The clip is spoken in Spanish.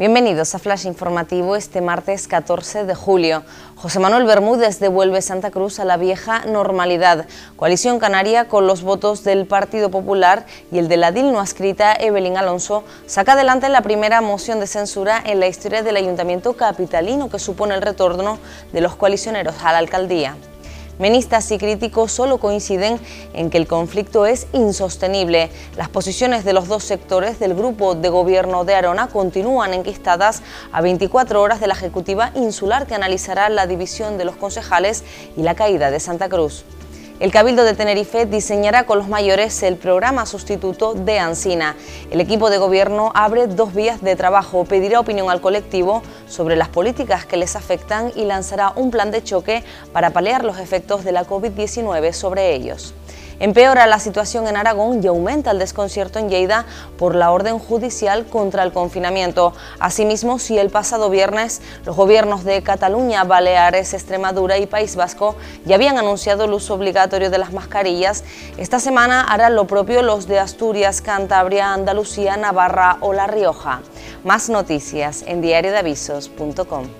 Bienvenidos a Flash Informativo este martes 14 de julio. José Manuel Bermúdez devuelve Santa Cruz a la vieja normalidad. Coalición Canaria, con los votos del Partido Popular y el de la DIL no adscrita, Evelyn Alonso, saca adelante la primera moción de censura en la historia del Ayuntamiento Capitalino que supone el retorno de los coalicioneros a la alcaldía. Menistas y críticos solo coinciden en que el conflicto es insostenible. Las posiciones de los dos sectores del grupo de gobierno de Arona continúan enquistadas a 24 horas de la Ejecutiva Insular que analizará la división de los concejales y la caída de Santa Cruz. El Cabildo de Tenerife diseñará con los mayores el programa sustituto de Ansina. El equipo de gobierno abre dos vías de trabajo, pedirá opinión al colectivo sobre las políticas que les afectan y lanzará un plan de choque para paliar los efectos de la COVID-19 sobre ellos. Empeora la situación en Aragón y aumenta el desconcierto en Lleida por la orden judicial contra el confinamiento. Asimismo, si el pasado viernes los gobiernos de Cataluña, Baleares, Extremadura y País Vasco ya habían anunciado el uso obligatorio de las mascarillas, esta semana harán lo propio los de Asturias, Cantabria, Andalucía, Navarra o La Rioja. Más noticias en diariodeavisos.com.